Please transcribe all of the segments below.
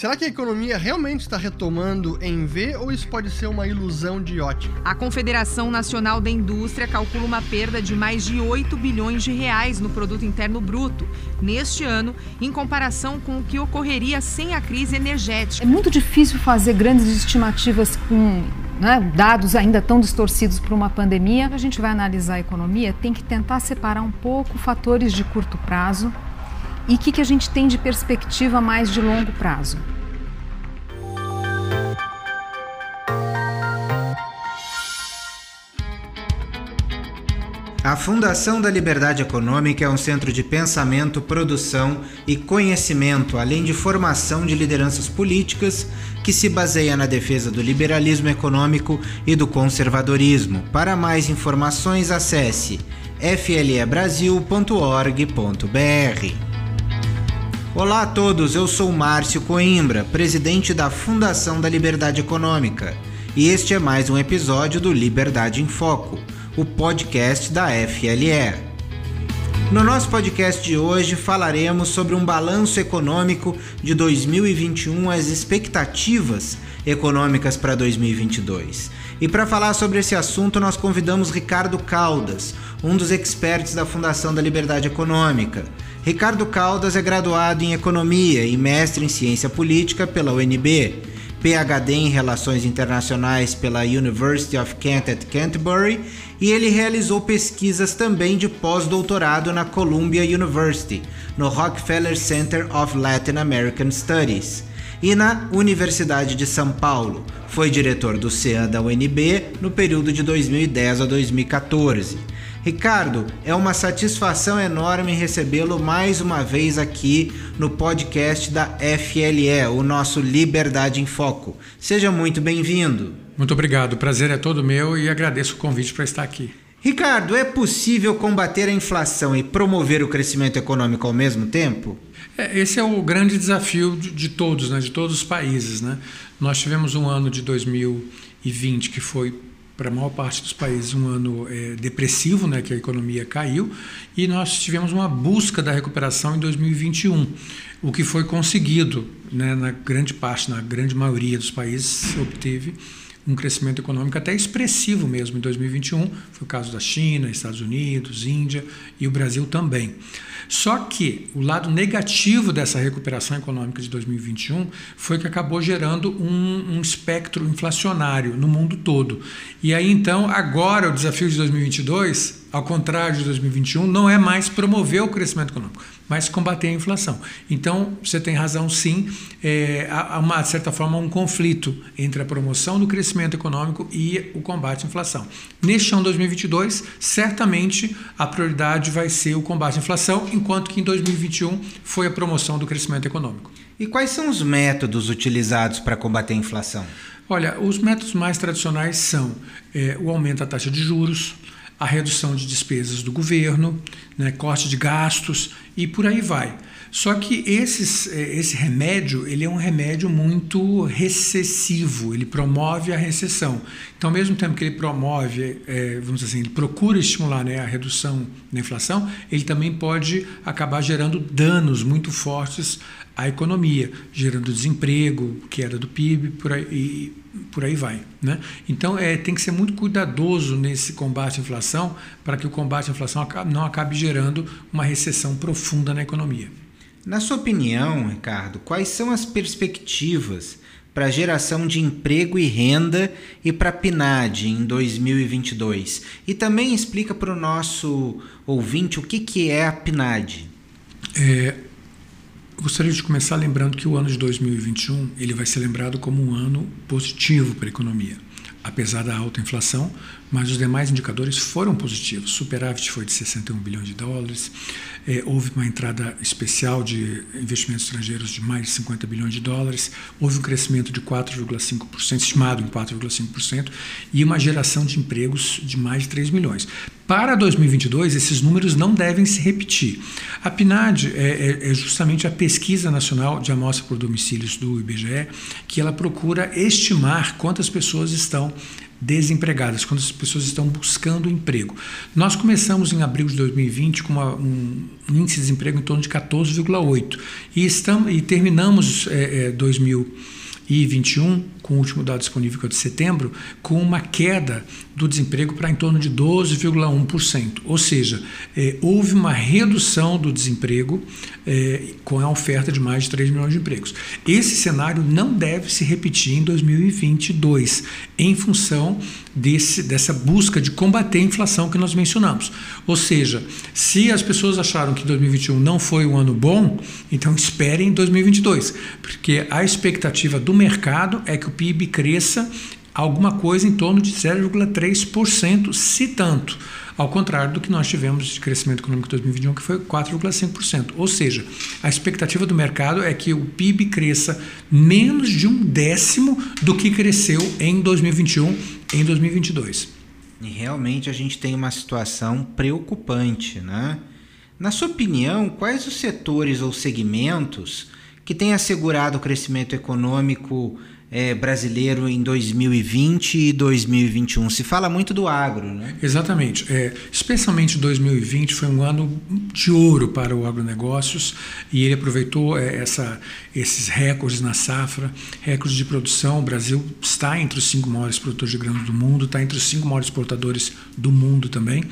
Será que a economia realmente está retomando em V ou isso pode ser uma ilusão de ótica? A Confederação Nacional da Indústria calcula uma perda de mais de 8 bilhões de reais no produto interno bruto neste ano, em comparação com o que ocorreria sem a crise energética. É muito difícil fazer grandes estimativas com né, dados ainda tão distorcidos por uma pandemia. A gente vai analisar a economia, tem que tentar separar um pouco fatores de curto prazo e o que, que a gente tem de perspectiva mais de longo prazo. A Fundação da Liberdade Econômica é um centro de pensamento, produção e conhecimento, além de formação de lideranças políticas, que se baseia na defesa do liberalismo econômico e do conservadorismo. Para mais informações, acesse flebrasil.org.br. Olá a todos, eu sou Márcio Coimbra, presidente da Fundação da Liberdade Econômica, e este é mais um episódio do Liberdade em Foco o podcast da FLE. No nosso podcast de hoje falaremos sobre um balanço econômico de 2021, as expectativas econômicas para 2022. E para falar sobre esse assunto, nós convidamos Ricardo Caldas, um dos experts da Fundação da Liberdade Econômica. Ricardo Caldas é graduado em Economia e mestre em Ciência Política pela UNB. PhD em Relações Internacionais pela University of Kent at Canterbury e ele realizou pesquisas também de pós-doutorado na Columbia University, no Rockefeller Center of Latin American Studies e na Universidade de São Paulo. Foi diretor do CEA da UNB no período de 2010 a 2014. Ricardo, é uma satisfação enorme recebê-lo mais uma vez aqui no podcast da FLE, o nosso Liberdade em Foco. Seja muito bem-vindo. Muito obrigado, o prazer é todo meu e agradeço o convite para estar aqui. Ricardo, é possível combater a inflação e promover o crescimento econômico ao mesmo tempo? É, esse é o grande desafio de, de todos, né, de todos os países. Né? Nós tivemos um ano de 2020 que foi para a maior parte dos países um ano é, depressivo, né, que a economia caiu, e nós tivemos uma busca da recuperação em 2021, o que foi conseguido, né, na grande parte, na grande maioria dos países, se obteve um crescimento econômico até expressivo mesmo em 2021, foi o caso da China, Estados Unidos, Índia e o Brasil também. Só que o lado negativo dessa recuperação econômica de 2021 foi que acabou gerando um, um espectro inflacionário no mundo todo. E aí então, agora o desafio de 2022 ao contrário de 2021, não é mais promover o crescimento econômico, mas combater a inflação. Então, você tem razão, sim, é, há, uma, de certa forma, um conflito entre a promoção do crescimento econômico e o combate à inflação. Neste ano 2022, certamente a prioridade vai ser o combate à inflação, enquanto que em 2021 foi a promoção do crescimento econômico. E quais são os métodos utilizados para combater a inflação? Olha, os métodos mais tradicionais são é, o aumento da taxa de juros, a redução de despesas do governo, né, corte de gastos e por aí vai. Só que esses, eh, esse remédio ele é um remédio muito recessivo, ele promove a recessão. Então, ao mesmo tempo que ele promove, é, vamos dizer assim, ele procura estimular né, a redução da inflação, ele também pode acabar gerando danos muito fortes à economia, gerando desemprego, queda do PIB, por aí, e por aí vai. Né? Então, é, tem que ser muito cuidadoso nesse combate à inflação para que o combate à inflação não acabe gerando uma recessão profunda na economia. Na sua opinião, Ricardo, quais são as perspectivas para a geração de emprego e renda e para a PNAD em 2022? E também explica para o nosso ouvinte o que, que é a PNAD. É, gostaria de começar lembrando que o ano de 2021 ele vai ser lembrado como um ano positivo para a economia apesar da alta inflação, mas os demais indicadores foram positivos. Superávit foi de 61 bilhões de dólares, é, houve uma entrada especial de investimentos estrangeiros de mais de 50 bilhões de dólares, houve um crescimento de 4,5%, estimado em 4,5%, e uma geração de empregos de mais de 3 milhões. Para 2022, esses números não devem se repetir. A PNAD é, é, é justamente a pesquisa nacional de amostra por domicílios do IBGE, que ela procura estimar quantas pessoas estão desempregadas, quando as pessoas estão buscando emprego. Nós começamos em abril de 2020 com uma, um índice de desemprego em torno de 14,8 e, estamos, e terminamos é, é, 2021 com o último dado disponível que é de setembro, com uma queda do desemprego para em torno de 12,1%. Ou seja, é, houve uma redução do desemprego é, com a oferta de mais de 3 milhões de empregos. Esse cenário não deve se repetir em 2022, em função desse, dessa busca de combater a inflação que nós mencionamos. Ou seja, se as pessoas acharam que 2021 não foi um ano bom, então esperem 2022, porque a expectativa do mercado é que o PIB cresça alguma coisa em torno de 0,3%, se tanto. Ao contrário do que nós tivemos de crescimento econômico em 2021, que foi 4,5%. Ou seja, a expectativa do mercado é que o PIB cresça menos de um décimo do que cresceu em 2021, em 2022. E realmente a gente tem uma situação preocupante, né? Na sua opinião, quais os setores ou segmentos que têm assegurado o crescimento econômico é, brasileiro em 2020 e 2021. Se fala muito do agro, né? Exatamente. É, especialmente 2020 foi um ano de ouro para o agronegócios e ele aproveitou é, essa, esses recordes na safra, recordes de produção. O Brasil está entre os cinco maiores produtores de grãos do mundo, está entre os cinco maiores exportadores do mundo também.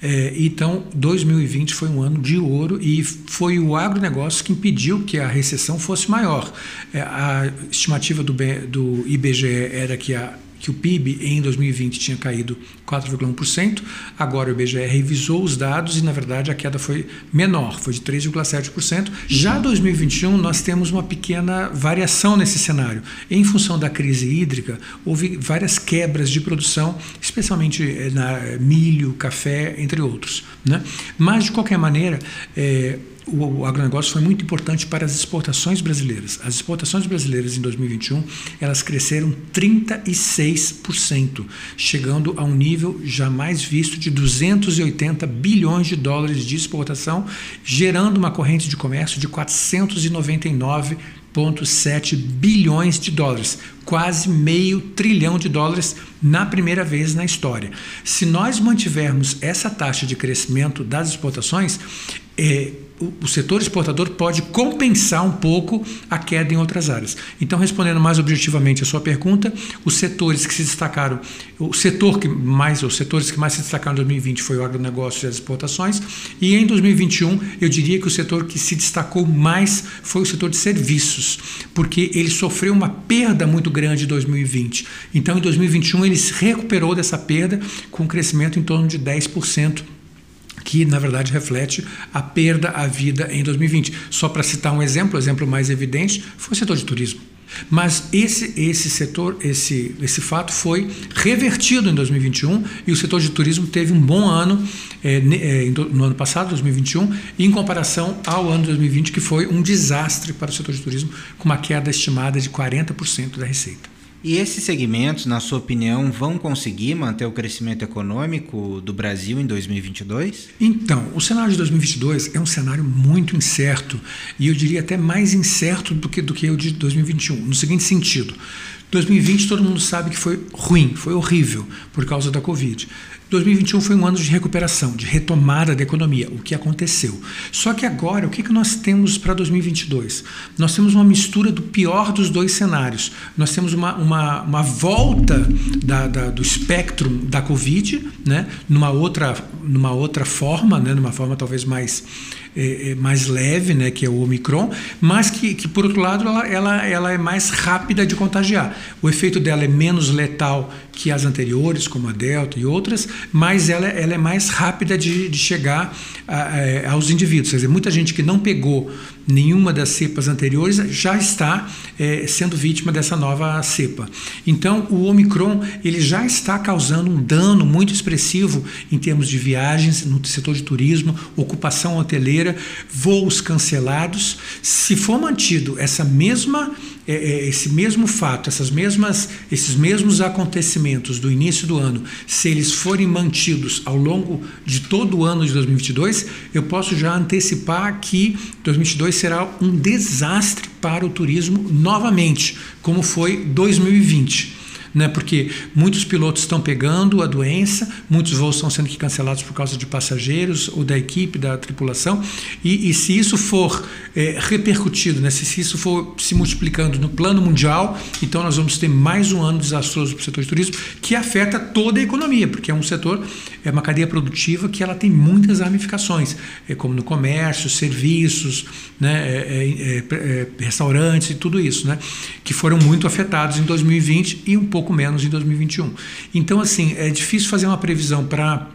É, então, 2020 foi um ano de ouro e foi o agronegócio que impediu que a recessão fosse maior. É, a estimativa do, do IBGE era que a que o PIB em 2020 tinha caído 4,1%, agora o IBGE revisou os dados e, na verdade, a queda foi menor, foi de 3,7%. Já 2021, nós temos uma pequena variação nesse cenário. Em função da crise hídrica, houve várias quebras de produção, especialmente eh, na milho, café, entre outros. Né? Mas, de qualquer maneira, é, o agronegócio foi muito importante para as exportações brasileiras. As exportações brasileiras em 2021 elas cresceram 36%, chegando a um nível jamais visto de 280 bilhões de dólares de exportação, gerando uma corrente de comércio de 499 1,7 bilhões de dólares, quase meio trilhão de dólares na primeira vez na história. Se nós mantivermos essa taxa de crescimento das exportações, é, o, setor exportador pode compensar um pouco a queda em outras áreas. Então, respondendo mais objetivamente a sua pergunta, os setores que se destacaram, o setor que mais, os setores que mais se destacaram em 2020 foi o agronegócio e as exportações, e em 2021 eu diria que o setor que se destacou mais foi o setor de serviços, porque ele sofreu uma perda muito grande em 2020. Então, em 2021 ele se recuperou dessa perda com um crescimento em torno de 10% que na verdade reflete a perda à vida em 2020. Só para citar um exemplo, o exemplo mais evidente foi o setor de turismo. Mas esse, esse setor, esse, esse fato foi revertido em 2021 e o setor de turismo teve um bom ano é, no ano passado, 2021, em comparação ao ano 2020, que foi um desastre para o setor de turismo, com uma queda estimada de 40% da receita. E esses segmentos, na sua opinião, vão conseguir manter o crescimento econômico do Brasil em 2022? Então, o cenário de 2022 é um cenário muito incerto e eu diria até mais incerto do que, do que o de 2021, no seguinte sentido. 2020 todo mundo sabe que foi ruim, foi horrível por causa da Covid. 2021 foi um ano de recuperação, de retomada da economia, o que aconteceu. Só que agora, o que, que nós temos para 2022? Nós temos uma mistura do pior dos dois cenários. Nós temos uma, uma, uma volta da, da, do espectro da Covid, né, numa, outra, numa outra forma, né, numa forma talvez mais é, é, mais leve, né, que é o Omicron, mas que, que por outro lado ela, ela, ela é mais rápida de contagiar. O efeito dela é menos letal que as anteriores, como a Delta e outras, mas ela, ela é mais rápida de, de chegar a, a, aos indivíduos. Quer dizer, muita gente que não pegou nenhuma das cepas anteriores já está é, sendo vítima dessa nova cepa. Então, o Omicron ele já está causando um dano muito expressivo em termos de viagens no setor de turismo, ocupação hoteleira, voos cancelados. Se for mantido essa mesma é, é, esse mesmo fato, essas mesmas, esses mesmos acontecimentos do início do ano, se eles forem mantidos ao longo de todo o ano de 2022, eu posso já antecipar que 2022 será um desastre para o turismo novamente, como foi 2020. Né? Porque muitos pilotos estão pegando a doença, muitos voos estão sendo cancelados por causa de passageiros ou da equipe, da tripulação, e, e se isso for é, repercutido, né? Se, se isso for se multiplicando no plano mundial, então nós vamos ter mais um ano desastroso para o setor de turismo que afeta toda a economia, porque é um setor, é uma cadeia produtiva que ela tem muitas ramificações, é como no comércio, serviços, né? É, é, é, é restaurantes e tudo isso, né? Que foram muito afetados em 2020 e um pouco menos em 2021. Então, assim, é difícil fazer uma previsão para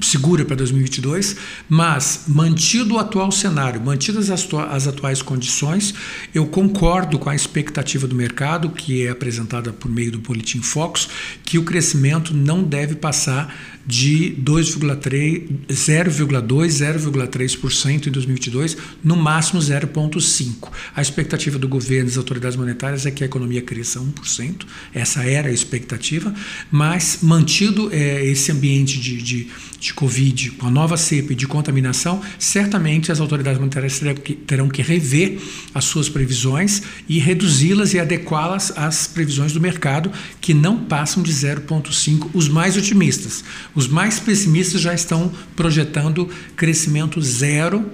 segura para 2022, mas mantido o atual cenário, mantidas as, as, atuais condições, eu concordo com a expectativa do mercado, que é apresentada por meio do Boletim Focus, que o crescimento não deve passar de 0,2, 0,3% em 2022, no máximo 0,5%. A expectativa do governo e das autoridades monetárias é que a economia cresça 1%, essa era a expectativa, mas mantido é, esse ambiente de, de, de Covid, com a nova cepa de contaminação, certamente as autoridades monetárias terão que, terão que rever as suas previsões e reduzi-las e adequá-las às previsões do mercado, que não passam de 0,5%, os mais otimistas. Os mais pessimistas já estão projetando crescimento zero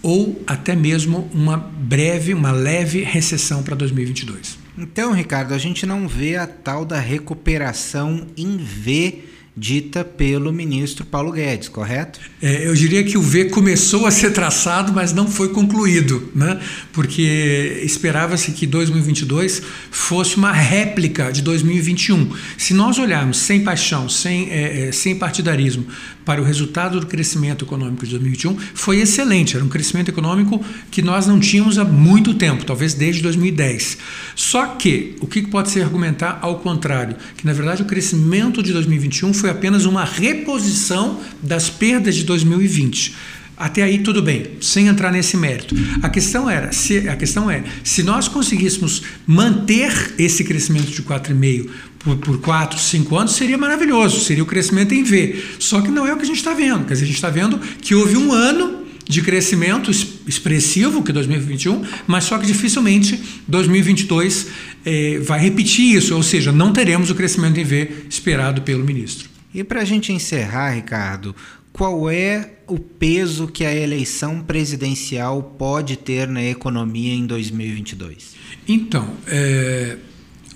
ou até mesmo uma breve, uma leve recessão para 2022. Então, Ricardo, a gente não vê a tal da recuperação em V dita pelo ministro Paulo Guedes, correto? É, eu diria que o V começou a ser traçado, mas não foi concluído, né? porque esperava-se que 2022 fosse uma réplica de 2021. Se nós olharmos sem paixão, sem, é, é, sem partidarismo, para o resultado do crescimento econômico de 2021, foi excelente. Era um crescimento econômico que nós não tínhamos há muito tempo, talvez desde 2010. Só que o que pode se argumentar ao contrário? Que na verdade o crescimento de 2021 foi apenas uma reposição das perdas de 2020. Até aí tudo bem, sem entrar nesse mérito. A questão era, se, a questão é, se nós conseguíssemos manter esse crescimento de 4,5 por, por 4, 5 anos, seria maravilhoso, seria o crescimento em V. Só que não é o que a gente está vendo. Quer dizer, a gente está vendo que houve um ano de crescimento expressivo, que é 2021, mas só que dificilmente 2022 eh, vai repetir isso, ou seja, não teremos o crescimento em V esperado pelo ministro. E para a gente encerrar, Ricardo, qual é o peso que a eleição presidencial pode ter na economia em 2022? Então, é,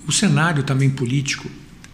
o cenário também político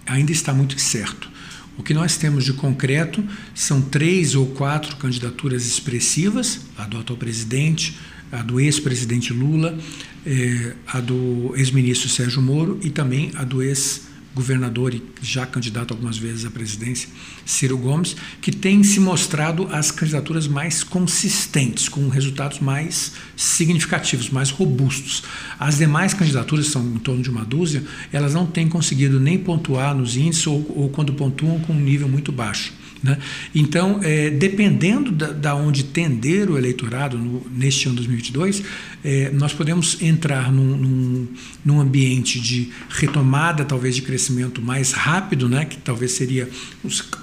ainda está muito incerto. O que nós temos de concreto são três ou quatro candidaturas expressivas: a do atual presidente, a do ex-presidente Lula, é, a do ex-ministro Sérgio Moro e também a do ex governador e já candidato algumas vezes à presidência, Ciro Gomes, que tem se mostrado as candidaturas mais consistentes, com resultados mais significativos, mais robustos. As demais candidaturas, são em torno de uma dúzia, elas não têm conseguido nem pontuar nos índices ou, ou quando pontuam com um nível muito baixo. Né? Então, é, dependendo da, da, onde tender o eleitorado no, neste ano 2022, é, nós podemos entrar num, num, num, ambiente de retomada, talvez de crescimento mais rápido, né? que talvez seria,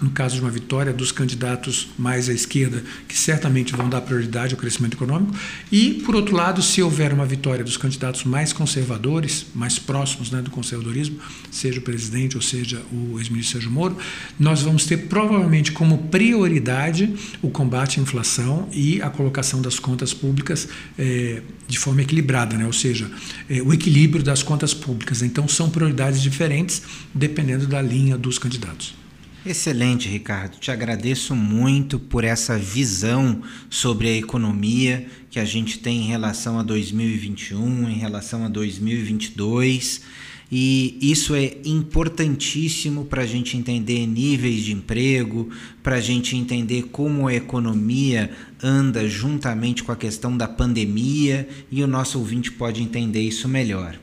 no caso de uma vitória, dos candidatos mais à esquerda, que certamente vão dar prioridade ao crescimento econômico, e, por outro lado, se houver uma vitória dos candidatos mais conservadores, mais próximos né, do conservadorismo, seja o presidente ou seja o ex-ministro Sérgio Moro, nós vamos ter provavelmente como prioridade o combate à inflação e a colocação das contas públicas é, de forma equilibrada, né? ou seja, é, o equilíbrio das contas públicas. Então, são prioridades diferentes dependendo da linha dos candidatos. Excelente, Ricardo. Te agradeço muito por essa visão sobre a economia que a gente tem em relação a 2021, em relação a 2022 e isso é importantíssimo para a gente entender níveis de emprego, para a gente entender como a economia anda juntamente com a questão da pandemia e o nosso ouvinte pode entender isso melhor.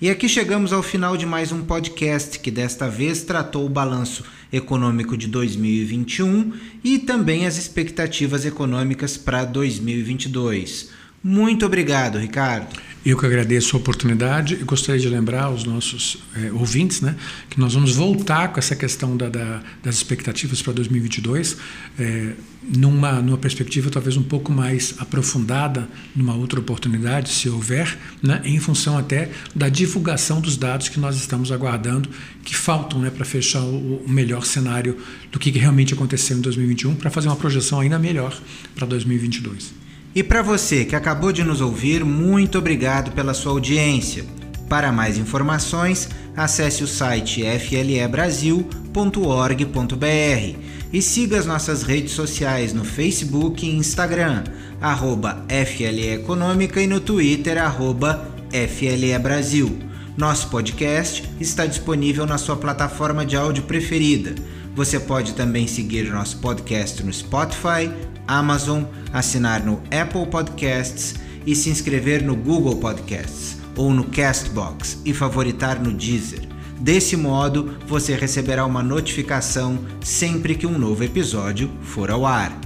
E aqui chegamos ao final de mais um podcast que desta vez tratou o balanço econômico de 2021 e também as expectativas econômicas para 2022. Muito obrigado, Ricardo. Eu que agradeço a oportunidade e gostaria de lembrar aos nossos é, ouvintes né, que nós vamos voltar com essa questão da, da, das expectativas para 2022 é, numa, numa perspectiva talvez um pouco mais aprofundada, numa outra oportunidade, se houver, né, em função até da divulgação dos dados que nós estamos aguardando, que faltam né, para fechar o, o, melhor cenário do que realmente aconteceu em 2021, para fazer uma projeção ainda melhor para 2022. E para você que acabou de nos ouvir, muito obrigado pela sua audiência. Para mais informações, acesse o site flebrasil.org.br e siga as nossas redes sociais no Facebook e Instagram, arroba FLE Econômica e no Twitter, arroba FLE Brasil. Nosso podcast está disponível na sua plataforma de áudio preferida. Você pode também seguir nosso podcast no Spotify, Amazon, assinar no Apple Podcasts e se inscrever no Google Podcasts ou no Castbox e favoritar no Deezer. Desse modo, você receberá uma notificação sempre que um novo episódio for ao ar.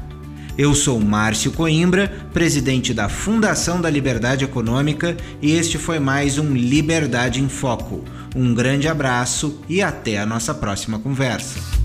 Eu sou Márcio Coimbra, presidente da Fundação da Liberdade Econômica, e este foi mais um Liberdade em Foco. Um grande abraço e até a nossa próxima conversa.